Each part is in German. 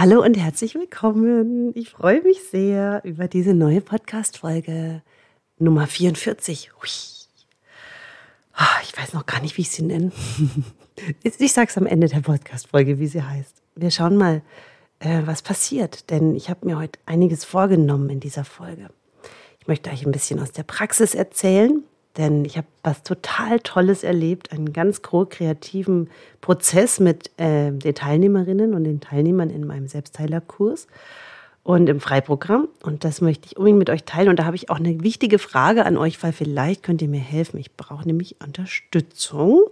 Hallo und herzlich willkommen. Ich freue mich sehr über diese neue Podcast-Folge Nummer 44. Hui. Ah, ich weiß noch gar nicht, wie ich sie nenne. Ich sage es am Ende der Podcast-Folge, wie sie heißt. Wir schauen mal, äh, was passiert, denn ich habe mir heute einiges vorgenommen in dieser Folge. Ich möchte euch ein bisschen aus der Praxis erzählen, denn ich habe was total Tolles erlebt, einen ganz kreativen Prozess mit äh, den Teilnehmerinnen und den Teilnehmern in meinem Selbstheilerkurs und im Freiprogramm. Und das möchte ich unbedingt mit euch teilen. Und da habe ich auch eine wichtige Frage an euch, weil vielleicht könnt ihr mir helfen. Ich brauche nämlich Unterstützung.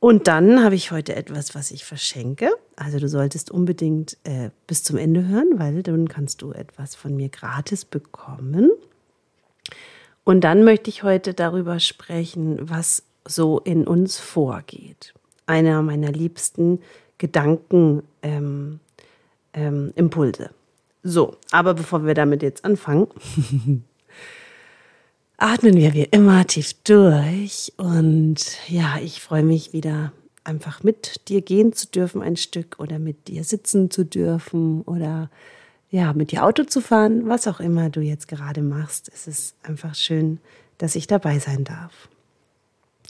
Und dann habe ich heute etwas, was ich verschenke. Also du solltest unbedingt äh, bis zum Ende hören, weil dann kannst du etwas von mir gratis bekommen. Und dann möchte ich heute darüber sprechen, was so in uns vorgeht. Einer meiner liebsten Gedankenimpulse. Ähm, ähm, so, aber bevor wir damit jetzt anfangen, atmen wir wie immer tief durch. Und ja, ich freue mich wieder einfach mit dir gehen zu dürfen ein Stück oder mit dir sitzen zu dürfen oder ja, mit dir Auto zu fahren, was auch immer du jetzt gerade machst. Es ist einfach schön, dass ich dabei sein darf.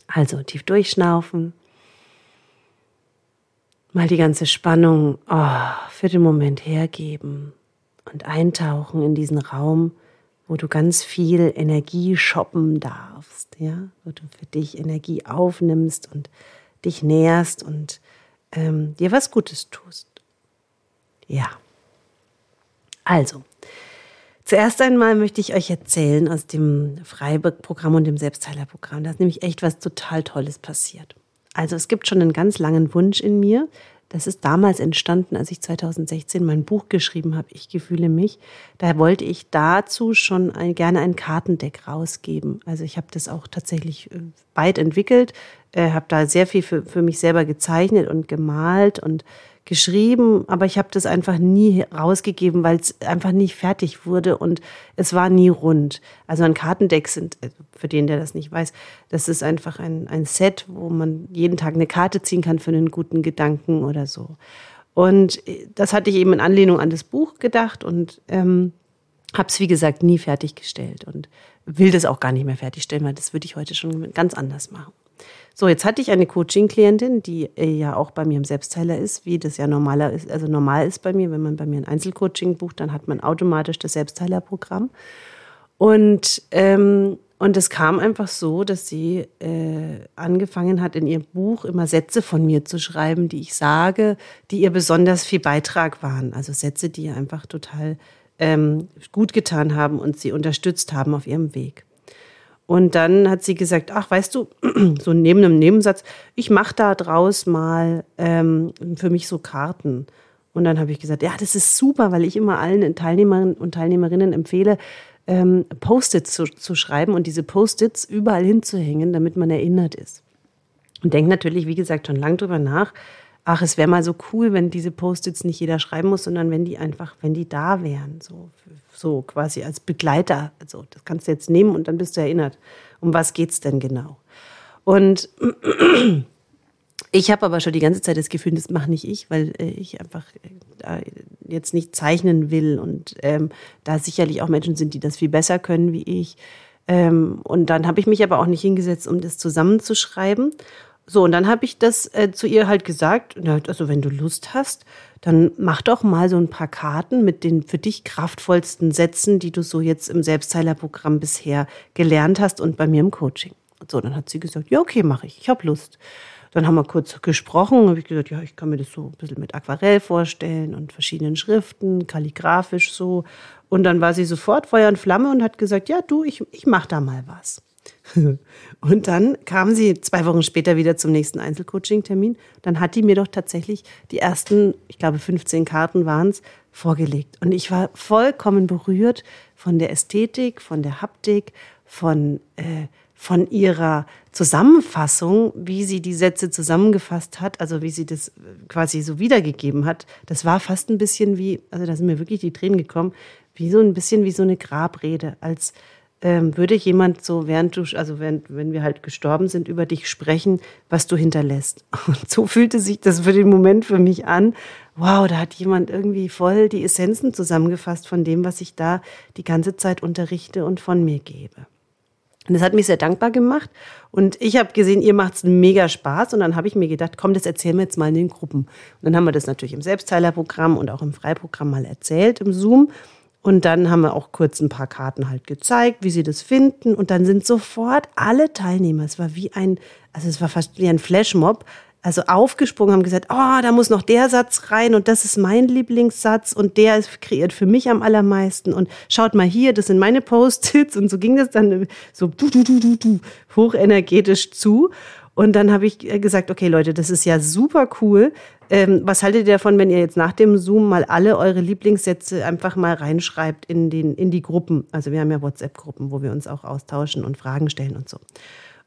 Also tief durchschnaufen. Mal die ganze Spannung oh, für den Moment hergeben und eintauchen in diesen Raum, wo du ganz viel Energie shoppen darfst, ja, wo du für dich Energie aufnimmst und dich näherst und ähm, dir was Gutes tust. Ja. Also, zuerst einmal möchte ich euch erzählen aus dem Freiburg-Programm und dem Selbstheiler-Programm. Da ist nämlich echt was total Tolles passiert. Also es gibt schon einen ganz langen Wunsch in mir. Das ist damals entstanden, als ich 2016 mein Buch geschrieben habe, Ich gefühle mich. Da wollte ich dazu schon ein, gerne ein Kartendeck rausgeben. Also ich habe das auch tatsächlich äh, weit entwickelt, äh, habe da sehr viel für, für mich selber gezeichnet und gemalt und geschrieben, aber ich habe das einfach nie rausgegeben, weil es einfach nicht fertig wurde und es war nie rund. Also ein Kartendeck sind, also für den, der das nicht weiß, das ist einfach ein, ein Set, wo man jeden Tag eine Karte ziehen kann für einen guten Gedanken oder so. Und äh, das hatte ich eben in Anlehnung an das Buch gedacht und ähm, habe es, wie gesagt, nie fertiggestellt und will das auch gar nicht mehr fertigstellen, weil das würde ich heute schon ganz anders machen. So, jetzt hatte ich eine Coaching-Klientin, die äh, ja auch bei mir im Selbstheiler ist, wie das ja normaler ist, also normal ist bei mir. Wenn man bei mir ein Einzelcoaching bucht, dann hat man automatisch das Selbstheiler-Programm. Und, ähm, und es kam einfach so, dass sie äh, angefangen hat, in ihrem Buch immer Sätze von mir zu schreiben, die ich sage, die ihr besonders viel Beitrag waren. Also Sätze, die ihr einfach total ähm, gut getan haben und sie unterstützt haben auf ihrem Weg. Und dann hat sie gesagt, ach, weißt du, so neben einem Nebensatz, ich mache da draus mal ähm, für mich so Karten. Und dann habe ich gesagt, ja, das ist super, weil ich immer allen Teilnehmerinnen und Teilnehmerinnen empfehle, ähm, Post-its zu, zu schreiben und diese Post-its überall hinzuhängen, damit man erinnert ist. Und denke natürlich, wie gesagt, schon lange drüber nach, ach, es wäre mal so cool, wenn diese Post-its nicht jeder schreiben muss, sondern wenn die einfach, wenn die da wären, so, so quasi als Begleiter. Also das kannst du jetzt nehmen und dann bist du erinnert. Um was geht's denn genau? Und ich habe aber schon die ganze Zeit das Gefühl, das mache nicht ich, weil äh, ich einfach äh, jetzt nicht zeichnen will und ähm, da sicherlich auch Menschen sind, die das viel besser können wie ich. Ähm, und dann habe ich mich aber auch nicht hingesetzt, um das zusammenzuschreiben. So, und dann habe ich das äh, zu ihr halt gesagt, also wenn du Lust hast, dann mach doch mal so ein paar Karten mit den für dich kraftvollsten Sätzen, die du so jetzt im Selbstheilerprogramm bisher gelernt hast und bei mir im Coaching. Und so, dann hat sie gesagt, ja, okay, mache ich, ich habe Lust. Dann haben wir kurz gesprochen, habe ich gesagt, ja, ich kann mir das so ein bisschen mit Aquarell vorstellen und verschiedenen Schriften, kalligrafisch so. Und dann war sie sofort Feuer und Flamme und hat gesagt, ja, du, ich, ich mache da mal was. Und dann kam sie zwei Wochen später wieder zum nächsten Einzelcoaching-Termin. Dann hat die mir doch tatsächlich die ersten, ich glaube 15 Karten waren es, vorgelegt. Und ich war vollkommen berührt von der Ästhetik, von der Haptik, von, äh, von ihrer Zusammenfassung, wie sie die Sätze zusammengefasst hat, also wie sie das quasi so wiedergegeben hat. Das war fast ein bisschen wie, also da sind mir wirklich die Tränen gekommen, wie so ein bisschen wie so eine Grabrede, als ähm, würde jemand so, während du, also während, wenn wir halt gestorben sind, über dich sprechen, was du hinterlässt. Und so fühlte sich das für den Moment für mich an. Wow, da hat jemand irgendwie voll die Essenzen zusammengefasst von dem, was ich da die ganze Zeit unterrichte und von mir gebe. Und das hat mich sehr dankbar gemacht. Und ich habe gesehen, ihr macht es mega Spaß. Und dann habe ich mir gedacht, komm, das erzählen wir jetzt mal in den Gruppen. Und dann haben wir das natürlich im Selbstteilerprogramm und auch im Freiprogramm mal erzählt, im Zoom. Und dann haben wir auch kurz ein paar Karten halt gezeigt, wie sie das finden. Und dann sind sofort alle Teilnehmer, es war wie ein, also es war fast wie ein Flashmob, also aufgesprungen, haben gesagt, oh, da muss noch der Satz rein und das ist mein Lieblingssatz und der ist kreiert für mich am allermeisten und schaut mal hier, das sind meine Post-its und so ging das dann so du, du, du, du, du, hochenergetisch zu. Und dann habe ich gesagt, okay Leute, das ist ja super cool. Ähm, was haltet ihr davon, wenn ihr jetzt nach dem Zoom mal alle eure Lieblingssätze einfach mal reinschreibt in, den, in die Gruppen? Also wir haben ja WhatsApp-Gruppen, wo wir uns auch austauschen und Fragen stellen und so.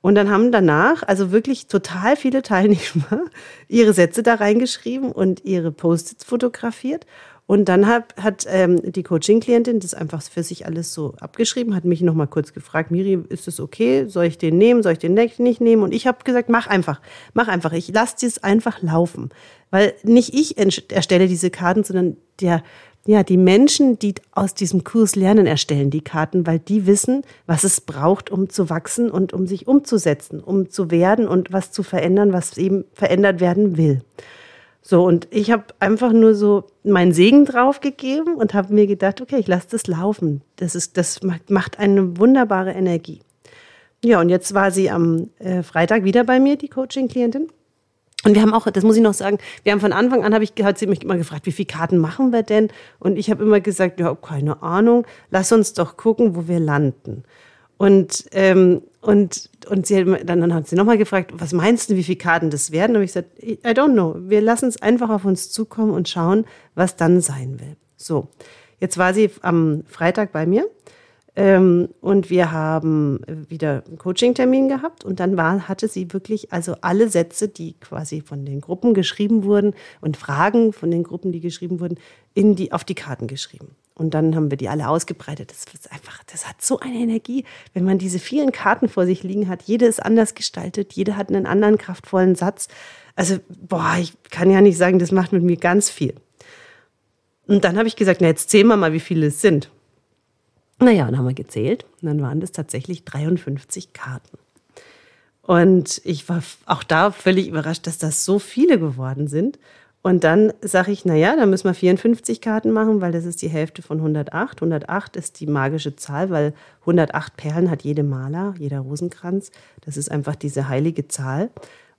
Und dann haben danach also wirklich total viele Teilnehmer ihre Sätze da reingeschrieben und ihre Post-its fotografiert. Und dann hat, hat ähm, die Coaching-Klientin das einfach für sich alles so abgeschrieben, hat mich nochmal kurz gefragt, Miri, ist es okay? Soll ich den nehmen? Soll ich den nicht nehmen? Und ich habe gesagt, mach einfach, mach einfach. Ich lasse es einfach laufen. Weil nicht ich erstelle diese Karten, sondern der ja, die Menschen, die aus diesem Kurs lernen, erstellen die Karten, weil die wissen, was es braucht, um zu wachsen und um sich umzusetzen, um zu werden und was zu verändern, was eben verändert werden will. So, und ich habe einfach nur so meinen Segen drauf gegeben und habe mir gedacht, okay, ich lasse das laufen. Das, ist, das macht eine wunderbare Energie. Ja, und jetzt war sie am äh, Freitag wieder bei mir, die Coaching-Klientin. Und wir haben auch, das muss ich noch sagen, wir haben von Anfang an, habe ich, hat sie mich immer gefragt, wie viele Karten machen wir denn? Und ich habe immer gesagt, ja, keine Ahnung, lass uns doch gucken, wo wir landen. Und, ähm, und, und sie, dann, dann hat sie nochmal gefragt, was meinst du, wie viele Karten das werden? Und ich gesagt, I don't know. Wir lassen es einfach auf uns zukommen und schauen, was dann sein will. So, jetzt war sie am Freitag bei mir ähm, und wir haben wieder einen Coaching-Termin gehabt und dann war, hatte sie wirklich also alle Sätze, die quasi von den Gruppen geschrieben wurden und Fragen von den Gruppen, die geschrieben wurden, in die, auf die Karten geschrieben. Und dann haben wir die alle ausgebreitet. Das ist einfach, das hat so eine Energie, wenn man diese vielen Karten vor sich liegen hat. Jede ist anders gestaltet, jede hat einen anderen kraftvollen Satz. Also, boah, ich kann ja nicht sagen, das macht mit mir ganz viel. Und dann habe ich gesagt, na, jetzt zählen wir mal, wie viele es sind. Naja, dann haben wir gezählt und dann waren das tatsächlich 53 Karten. Und ich war auch da völlig überrascht, dass das so viele geworden sind. Und dann sage ich, naja, dann müssen wir 54 Karten machen, weil das ist die Hälfte von 108. 108 ist die magische Zahl, weil 108 Perlen hat jede Maler, jeder Rosenkranz. Das ist einfach diese heilige Zahl.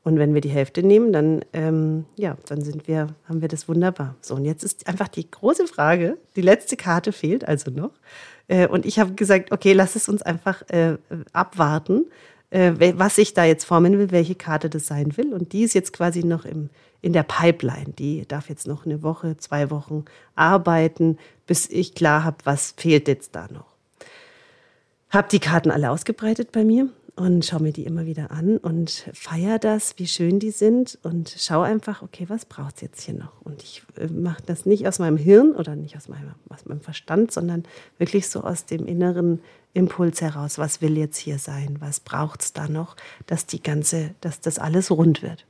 Und wenn wir die Hälfte nehmen, dann, ähm, ja, dann sind wir, haben wir das wunderbar. So, und jetzt ist einfach die große Frage, die letzte Karte fehlt also noch. Äh, und ich habe gesagt, okay, lass es uns einfach äh, abwarten, äh, was ich da jetzt formen will, welche Karte das sein will. Und die ist jetzt quasi noch im, in der Pipeline. Die darf jetzt noch eine Woche, zwei Wochen arbeiten, bis ich klar habe, was fehlt jetzt da noch. Habe die Karten alle ausgebreitet bei mir und schaue mir die immer wieder an und feiere das, wie schön die sind und schaue einfach, okay, was braucht es jetzt hier noch? Und ich äh, mache das nicht aus meinem Hirn oder nicht aus meinem, aus meinem Verstand, sondern wirklich so aus dem inneren Impuls heraus, was will jetzt hier sein? Was braucht es da noch, dass die ganze, dass das alles rund wird?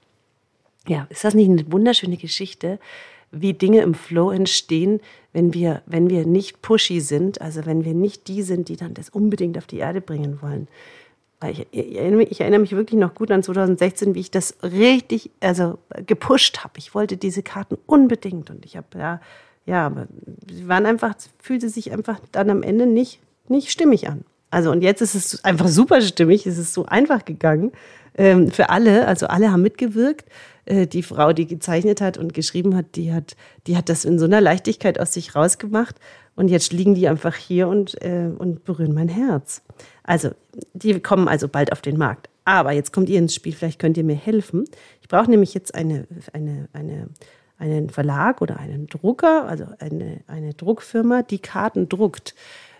Ja, ist das nicht eine wunderschöne Geschichte? wie Dinge im Flow entstehen, wenn wir, wenn wir nicht pushy sind, also wenn wir nicht die sind, die dann das unbedingt auf die Erde bringen wollen, ich, ich, ich, erinnere mich wirklich noch gut an 2016, wie ich das richtig, also gepusht habe. Ich wollte diese Karten unbedingt und ich habe ja, ja, aber sie waren einfach, fühlte sich einfach dann am Ende nicht, nicht stimmig an. Also und jetzt ist es einfach super stimmig, es ist so einfach gegangen ähm, für alle. Also alle haben mitgewirkt. Äh, die Frau, die gezeichnet hat und geschrieben hat, die hat, die hat das in so einer Leichtigkeit aus sich rausgemacht. Und jetzt liegen die einfach hier und, äh, und berühren mein Herz. Also, die kommen also bald auf den Markt. Aber jetzt kommt ihr ins Spiel, vielleicht könnt ihr mir helfen. Ich brauche nämlich jetzt eine, eine, eine, einen Verlag oder einen Drucker, also eine, eine Druckfirma, die Karten druckt.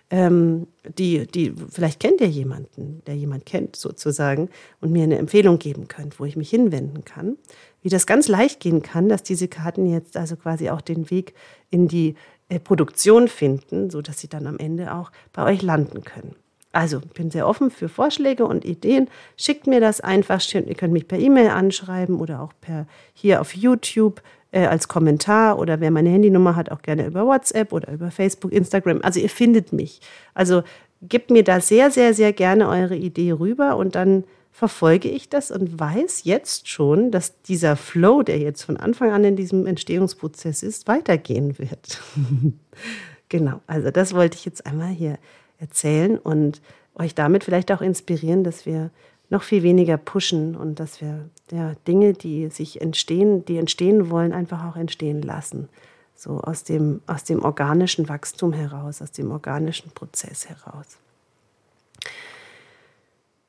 Ähm, die, die, vielleicht kennt ihr jemanden, der jemand kennt sozusagen und mir eine Empfehlung geben könnt, wo ich mich hinwenden kann. Wie das ganz leicht gehen kann, dass diese Karten jetzt also quasi auch den Weg in die äh, Produktion finden, sodass sie dann am Ende auch bei euch landen können. Also bin sehr offen für Vorschläge und Ideen. Schickt mir das einfach. Ihr könnt mich per E-Mail anschreiben oder auch per hier auf YouTube äh, als Kommentar oder wer meine Handynummer hat, auch gerne über WhatsApp oder über Facebook, Instagram. Also ihr findet mich. Also gebt mir da sehr, sehr, sehr gerne eure Idee rüber und dann verfolge ich das und weiß jetzt schon, dass dieser Flow, der jetzt von Anfang an in diesem Entstehungsprozess ist, weitergehen wird. genau, also das wollte ich jetzt einmal hier erzählen und euch damit vielleicht auch inspirieren, dass wir noch viel weniger pushen und dass wir ja, Dinge, die sich entstehen, die entstehen wollen, einfach auch entstehen lassen. So aus dem, aus dem organischen Wachstum heraus, aus dem organischen Prozess heraus.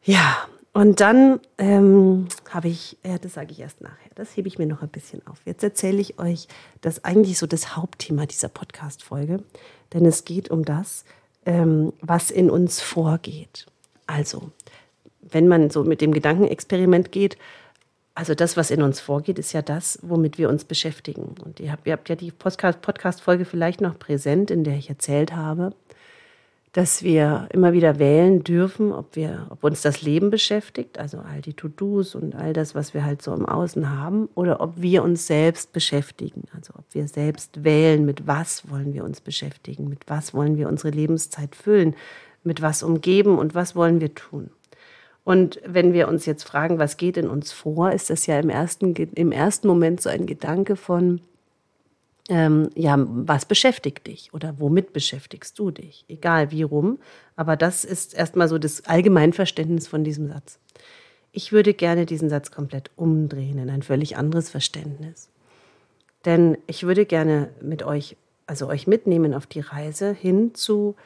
Ja, und dann ähm, habe ich, ja, das sage ich erst nachher, das hebe ich mir noch ein bisschen auf. Jetzt erzähle ich euch das eigentlich so das Hauptthema dieser Podcast-Folge, denn es geht um das, ähm, was in uns vorgeht. Also, wenn man so mit dem Gedankenexperiment geht, also das, was in uns vorgeht, ist ja das, womit wir uns beschäftigen. Und ihr habt, ihr habt ja die Podcast-Folge vielleicht noch präsent, in der ich erzählt habe, dass wir immer wieder wählen dürfen, ob, wir, ob uns das Leben beschäftigt, also all die To-Dos und all das, was wir halt so im Außen haben, oder ob wir uns selbst beschäftigen, also ob wir selbst wählen, mit was wollen wir uns beschäftigen, mit was wollen wir unsere Lebenszeit füllen, mit was umgeben und was wollen wir tun. Und wenn wir uns jetzt fragen, was geht in uns vor, ist das ja im ersten, im ersten Moment so ein Gedanke von, ähm, ja, was beschäftigt dich oder womit beschäftigst du dich? Egal wie rum, aber das ist erstmal so das Allgemeinverständnis von diesem Satz. Ich würde gerne diesen Satz komplett umdrehen in ein völlig anderes Verständnis. Denn ich würde gerne mit euch, also euch mitnehmen auf die Reise hin zu,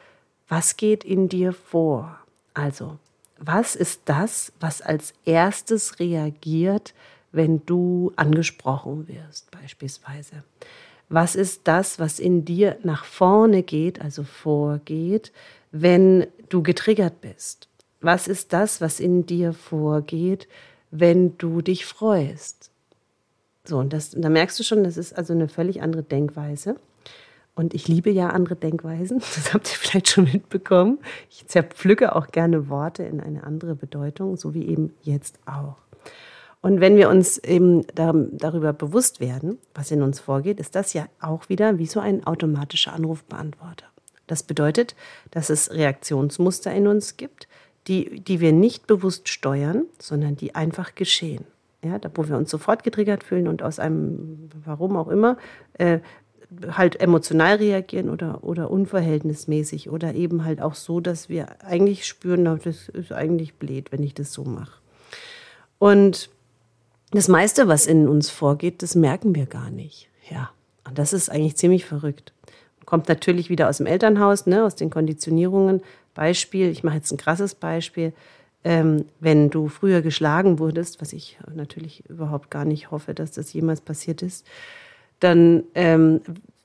was geht in dir vor? Also, was ist das, was als erstes reagiert, wenn du angesprochen wirst, beispielsweise? Was ist das, was in dir nach vorne geht, also vorgeht, wenn du getriggert bist? Was ist das, was in dir vorgeht, wenn du dich freust? So, und das, da merkst du schon, das ist also eine völlig andere Denkweise. Und ich liebe ja andere Denkweisen, das habt ihr vielleicht schon mitbekommen. Ich zerpflücke auch gerne Worte in eine andere Bedeutung, so wie eben jetzt auch. Und wenn wir uns eben darüber bewusst werden, was in uns vorgeht, ist das ja auch wieder wie so ein automatischer Anrufbeantworter. Das bedeutet, dass es Reaktionsmuster in uns gibt, die, die wir nicht bewusst steuern, sondern die einfach geschehen. Ja, da, wo wir uns sofort getriggert fühlen und aus einem, warum auch immer, äh, halt emotional reagieren oder, oder unverhältnismäßig oder eben halt auch so, dass wir eigentlich spüren, das ist eigentlich blöd, wenn ich das so mache. Und das meiste, was in uns vorgeht, das merken wir gar nicht. Ja, und das ist eigentlich ziemlich verrückt. Kommt natürlich wieder aus dem Elternhaus, ne, aus den Konditionierungen. Beispiel, ich mache jetzt ein krasses Beispiel. Ähm, wenn du früher geschlagen wurdest, was ich natürlich überhaupt gar nicht hoffe, dass das jemals passiert ist, dann ähm,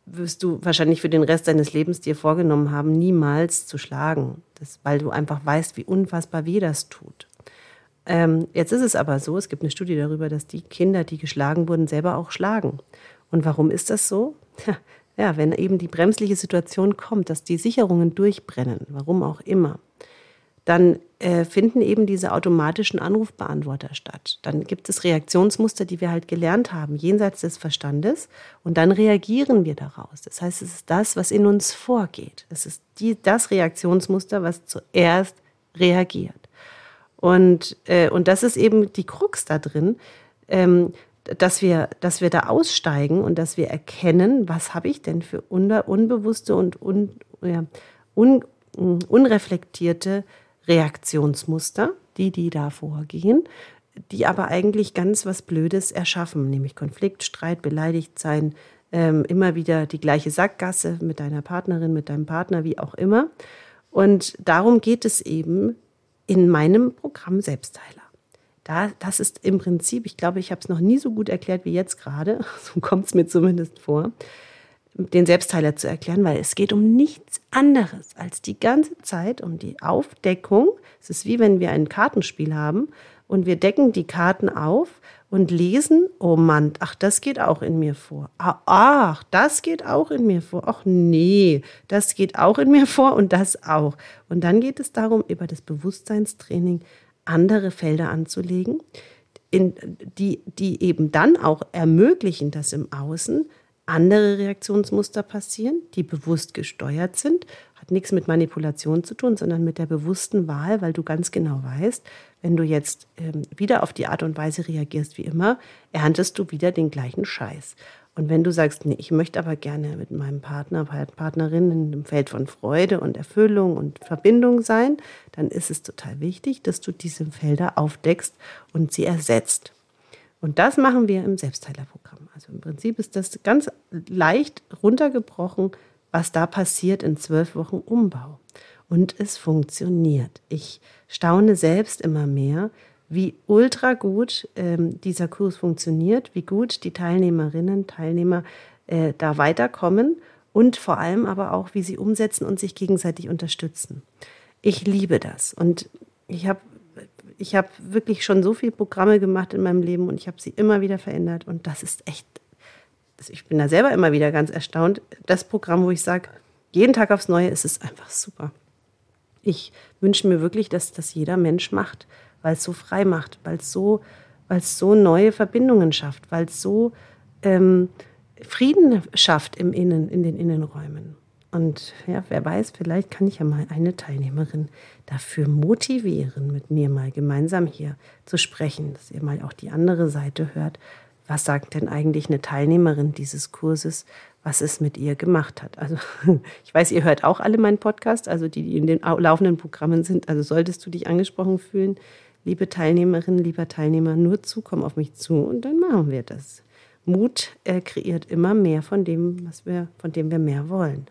wirst du wahrscheinlich für den Rest deines Lebens dir vorgenommen haben, niemals zu schlagen. Das, weil du einfach weißt, wie unfassbar weh das tut. Ähm, jetzt ist es aber so, es gibt eine Studie darüber, dass die Kinder, die geschlagen wurden, selber auch schlagen. Und warum ist das so? Ja, wenn eben die bremsliche Situation kommt, dass die Sicherungen durchbrennen, warum auch immer, dann äh, finden eben diese automatischen Anrufbeantworter statt. Dann gibt es Reaktionsmuster, die wir halt gelernt haben, jenseits des Verstandes, und dann reagieren wir daraus. Das heißt, es ist das, was in uns vorgeht. Es ist die, das Reaktionsmuster, was zuerst reagiert. Und, äh, und das ist eben die Krux da drin, ähm, dass, wir, dass wir da aussteigen und dass wir erkennen, was habe ich denn für unbewusste und un, ja, un, unreflektierte Reaktionsmuster, die, die da vorgehen, die aber eigentlich ganz was Blödes erschaffen, nämlich Konflikt, Streit, beleidigt sein, ähm, immer wieder die gleiche Sackgasse mit deiner Partnerin, mit deinem Partner, wie auch immer. Und darum geht es eben in meinem Programm Selbstheiler. Da, das ist im Prinzip, ich glaube, ich habe es noch nie so gut erklärt wie jetzt gerade, so kommt es mir zumindest vor den Selbstheiler zu erklären, weil es geht um nichts anderes als die ganze Zeit um die Aufdeckung. Es ist wie wenn wir ein Kartenspiel haben, und wir decken die Karten auf und lesen, oh Mann, ach, das geht auch in mir vor. Ah, ach, das geht auch in mir vor. Ach nee, das geht auch in mir vor und das auch. Und dann geht es darum, über das Bewusstseinstraining andere Felder anzulegen, in, die, die eben dann auch ermöglichen, dass im Außen andere Reaktionsmuster passieren, die bewusst gesteuert sind. Hat nichts mit Manipulation zu tun, sondern mit der bewussten Wahl, weil du ganz genau weißt, wenn du jetzt ähm, wieder auf die Art und Weise reagierst wie immer, erntest du wieder den gleichen Scheiß. Und wenn du sagst, nee, ich möchte aber gerne mit meinem Partner, Partnerin in dem Feld von Freude und Erfüllung und Verbindung sein, dann ist es total wichtig, dass du diese Felder aufdeckst und sie ersetzt. Und das machen wir im Selbstheilerprogramm. Also im Prinzip ist das ganz leicht runtergebrochen, was da passiert in zwölf Wochen Umbau. Und es funktioniert. Ich staune selbst immer mehr, wie ultra gut ähm, dieser Kurs funktioniert, wie gut die Teilnehmerinnen, Teilnehmer äh, da weiterkommen und vor allem aber auch, wie sie umsetzen und sich gegenseitig unterstützen. Ich liebe das und ich habe ich hab wirklich schon so viele Programme gemacht in meinem Leben und ich habe sie immer wieder verändert und das ist echt, ich bin da selber immer wieder ganz erstaunt. Das Programm, wo ich sage, jeden Tag aufs Neue ist es einfach super. Ich wünsche mir wirklich, dass das jeder Mensch macht weil es so frei macht, weil es so, weil es so neue Verbindungen schafft, weil es so ähm, Frieden schafft im Innen, in den Innenräumen. Und ja, wer weiß, vielleicht kann ich ja mal eine Teilnehmerin dafür motivieren, mit mir mal gemeinsam hier zu sprechen, dass ihr mal auch die andere Seite hört. Was sagt denn eigentlich eine Teilnehmerin dieses Kurses, was es mit ihr gemacht hat? Also ich weiß, ihr hört auch alle meinen Podcast, also die, die in den laufenden Programmen sind. Also solltest du dich angesprochen fühlen, liebe Teilnehmerin, lieber Teilnehmer, nur zu, komm auf mich zu und dann machen wir das. Mut äh, kreiert immer mehr von dem, was wir, von dem wir mehr wollen.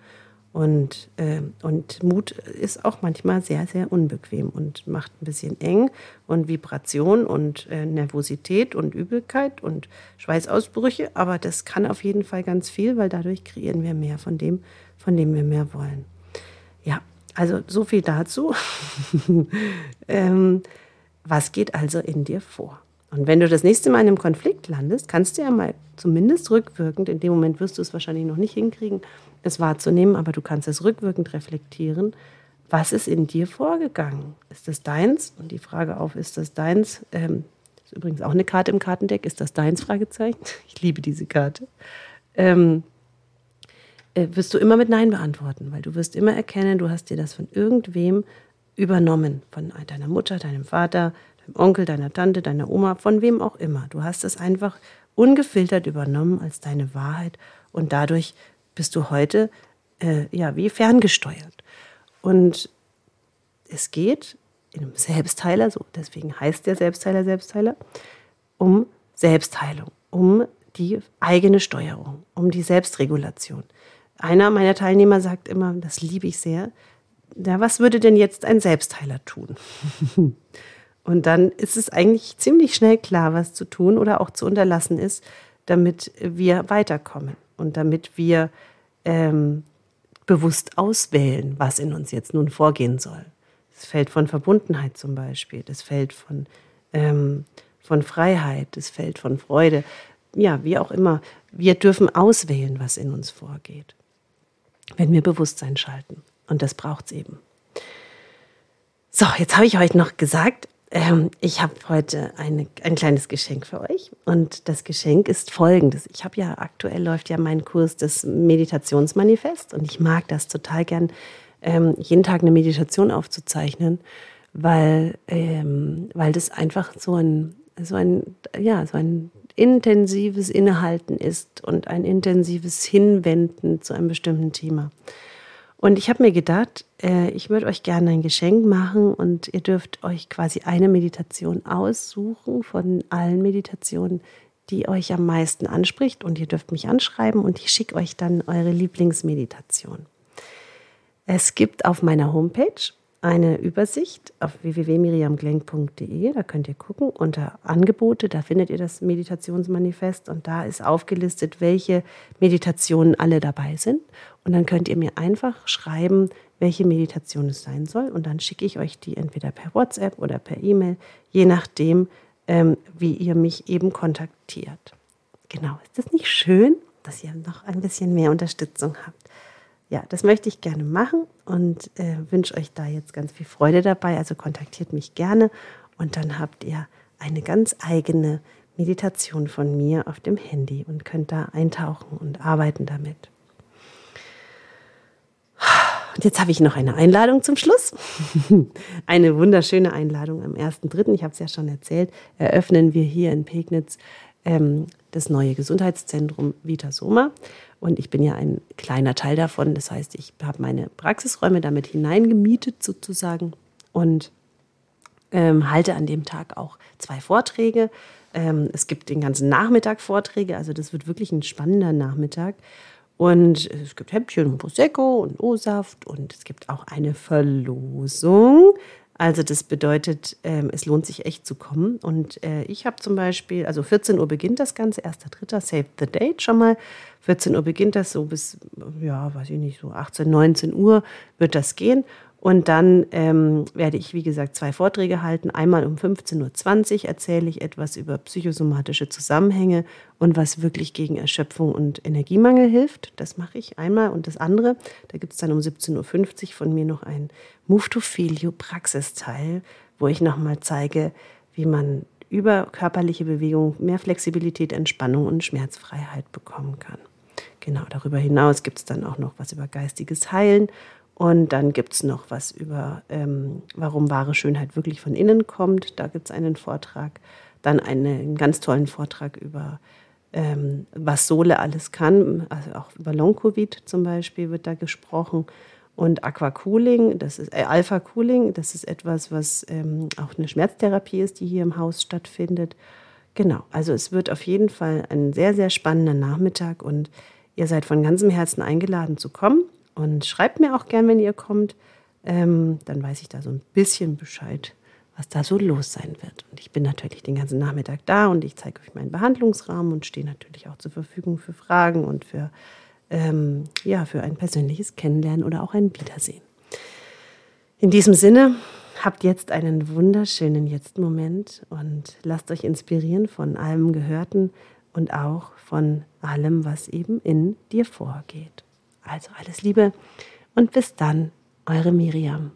Und, äh, und Mut ist auch manchmal sehr, sehr unbequem und macht ein bisschen eng und Vibration und äh, Nervosität und Übelkeit und Schweißausbrüche. Aber das kann auf jeden Fall ganz viel, weil dadurch kreieren wir mehr von dem, von dem wir mehr wollen. Ja, also so viel dazu. ähm, was geht also in dir vor? Und wenn du das nächste Mal in einem Konflikt landest, kannst du ja mal zumindest rückwirkend, in dem Moment wirst du es wahrscheinlich noch nicht hinkriegen, es wahrzunehmen, aber du kannst es rückwirkend reflektieren. Was ist in dir vorgegangen? Ist das deins? Und die Frage auf, ist das deins? Ähm, ist übrigens auch eine Karte im Kartendeck. Ist das deins? Fragezeichen. Ich liebe diese Karte. Ähm, äh, wirst du immer mit Nein beantworten, weil du wirst immer erkennen, du hast dir das von irgendwem übernommen von deiner Mutter, deinem Vater, deinem Onkel, deiner Tante, deiner Oma, von wem auch immer. Du hast es einfach ungefiltert übernommen als deine Wahrheit und dadurch bist du heute äh, ja wie ferngesteuert. Und es geht in einem Selbstheiler, so deswegen heißt der Selbstheiler Selbstheiler, um Selbstheilung, um die eigene Steuerung, um die Selbstregulation. Einer meiner Teilnehmer sagt immer, das liebe ich sehr, ja, was würde denn jetzt ein Selbstheiler tun? Und dann ist es eigentlich ziemlich schnell klar, was zu tun oder auch zu unterlassen ist, damit wir weiterkommen und damit wir ähm, bewusst auswählen, was in uns jetzt nun vorgehen soll. Das Feld von Verbundenheit zum Beispiel, das Feld von, ähm, von Freiheit, das Feld von Freude, ja, wie auch immer. Wir dürfen auswählen, was in uns vorgeht, wenn wir Bewusstsein schalten. Und das braucht es eben. So, jetzt habe ich euch noch gesagt, ähm, ich habe heute eine, ein kleines Geschenk für euch. Und das Geschenk ist folgendes. Ich habe ja aktuell läuft ja mein Kurs des Meditationsmanifest und ich mag das total gern, ähm, jeden Tag eine Meditation aufzuzeichnen, weil, ähm, weil das einfach so ein, so ein, ja, so ein intensives Innehalten ist und ein intensives Hinwenden zu einem bestimmten Thema. Und ich habe mir gedacht, äh, ich würde euch gerne ein Geschenk machen und ihr dürft euch quasi eine Meditation aussuchen von allen Meditationen, die euch am meisten anspricht. Und ihr dürft mich anschreiben und ich schicke euch dann eure Lieblingsmeditation. Es gibt auf meiner Homepage eine Übersicht auf www.miriamglenk.de. Da könnt ihr gucken unter Angebote. Da findet ihr das Meditationsmanifest und da ist aufgelistet, welche Meditationen alle dabei sind. Und dann könnt ihr mir einfach schreiben, welche Meditation es sein soll. Und dann schicke ich euch die entweder per WhatsApp oder per E-Mail, je nachdem, ähm, wie ihr mich eben kontaktiert. Genau, ist das nicht schön, dass ihr noch ein bisschen mehr Unterstützung habt? Ja, das möchte ich gerne machen und äh, wünsche euch da jetzt ganz viel Freude dabei. Also kontaktiert mich gerne und dann habt ihr eine ganz eigene Meditation von mir auf dem Handy und könnt da eintauchen und arbeiten damit. Und jetzt habe ich noch eine Einladung zum Schluss. eine wunderschöne Einladung am 1.3., ich habe es ja schon erzählt, eröffnen wir hier in Pegnitz ähm, das neue Gesundheitszentrum Vita Soma. Und ich bin ja ein kleiner Teil davon. Das heißt, ich habe meine Praxisräume damit hineingemietet sozusagen und ähm, halte an dem Tag auch zwei Vorträge. Ähm, es gibt den ganzen Nachmittag Vorträge, also das wird wirklich ein spannender Nachmittag. Und es gibt Häppchen und Prosecco und O-Saft und es gibt auch eine Verlosung. Also das bedeutet, ähm, es lohnt sich echt zu kommen. Und äh, ich habe zum Beispiel, also 14 Uhr beginnt das Ganze, 1.3., save the date schon mal. 14 Uhr beginnt das so bis, ja, weiß ich nicht, so 18, 19 Uhr wird das gehen. Und dann ähm, werde ich, wie gesagt, zwei Vorträge halten. Einmal um 15.20 Uhr erzähle ich etwas über psychosomatische Zusammenhänge und was wirklich gegen Erschöpfung und Energiemangel hilft. Das mache ich einmal. Und das andere, da gibt es dann um 17.50 Uhr von mir noch ein Move to Feel You Praxisteil, wo ich nochmal zeige, wie man über körperliche Bewegung mehr Flexibilität, Entspannung und Schmerzfreiheit bekommen kann. Genau, darüber hinaus gibt es dann auch noch was über geistiges Heilen und dann gibt es noch was über, ähm, warum wahre Schönheit wirklich von innen kommt. Da gibt es einen Vortrag. Dann eine, einen ganz tollen Vortrag über, ähm, was Sohle alles kann. Also auch über Long-Covid zum Beispiel wird da gesprochen. Und Aquacooling, das ist äh, Alpha Cooling, das ist etwas, was ähm, auch eine Schmerztherapie ist, die hier im Haus stattfindet. Genau, also es wird auf jeden Fall ein sehr, sehr spannender Nachmittag und ihr seid von ganzem Herzen eingeladen zu kommen. Und schreibt mir auch gern, wenn ihr kommt. Ähm, dann weiß ich da so ein bisschen Bescheid, was da so los sein wird. Und ich bin natürlich den ganzen Nachmittag da und ich zeige euch meinen Behandlungsrahmen und stehe natürlich auch zur Verfügung für Fragen und für, ähm, ja, für ein persönliches Kennenlernen oder auch ein Wiedersehen. In diesem Sinne, habt jetzt einen wunderschönen Jetzt-Moment und lasst euch inspirieren von allem Gehörten und auch von allem, was eben in dir vorgeht. Also alles Liebe und bis dann, eure Miriam.